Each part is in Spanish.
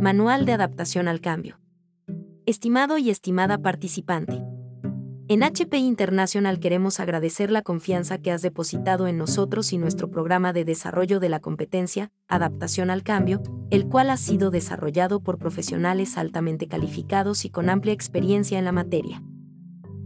Manual de Adaptación al Cambio. Estimado y estimada participante. En HP International queremos agradecer la confianza que has depositado en nosotros y nuestro programa de desarrollo de la competencia, Adaptación al Cambio, el cual ha sido desarrollado por profesionales altamente calificados y con amplia experiencia en la materia.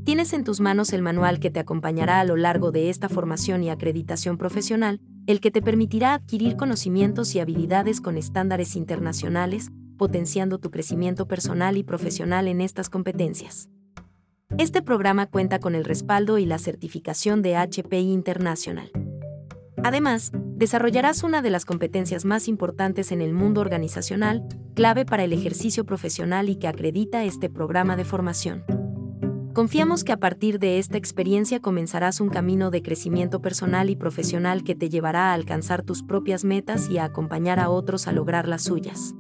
Tienes en tus manos el manual que te acompañará a lo largo de esta formación y acreditación profesional, el que te permitirá adquirir conocimientos y habilidades con estándares internacionales, potenciando tu crecimiento personal y profesional en estas competencias. Este programa cuenta con el respaldo y la certificación de HPI International. Además, desarrollarás una de las competencias más importantes en el mundo organizacional, clave para el ejercicio profesional y que acredita este programa de formación. Confiamos que a partir de esta experiencia comenzarás un camino de crecimiento personal y profesional que te llevará a alcanzar tus propias metas y a acompañar a otros a lograr las suyas.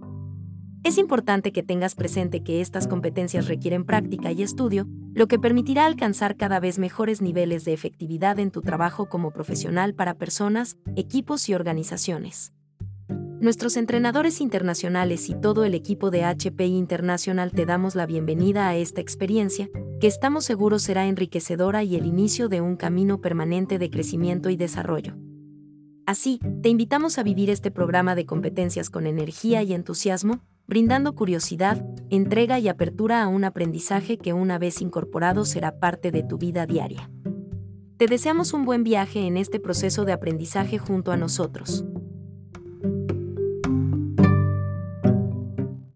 Es importante que tengas presente que estas competencias requieren práctica y estudio, lo que permitirá alcanzar cada vez mejores niveles de efectividad en tu trabajo como profesional para personas, equipos y organizaciones. Nuestros entrenadores internacionales y todo el equipo de HP International te damos la bienvenida a esta experiencia, que estamos seguros será enriquecedora y el inicio de un camino permanente de crecimiento y desarrollo. Así, te invitamos a vivir este programa de competencias con energía y entusiasmo, brindando curiosidad, entrega y apertura a un aprendizaje que una vez incorporado será parte de tu vida diaria. Te deseamos un buen viaje en este proceso de aprendizaje junto a nosotros.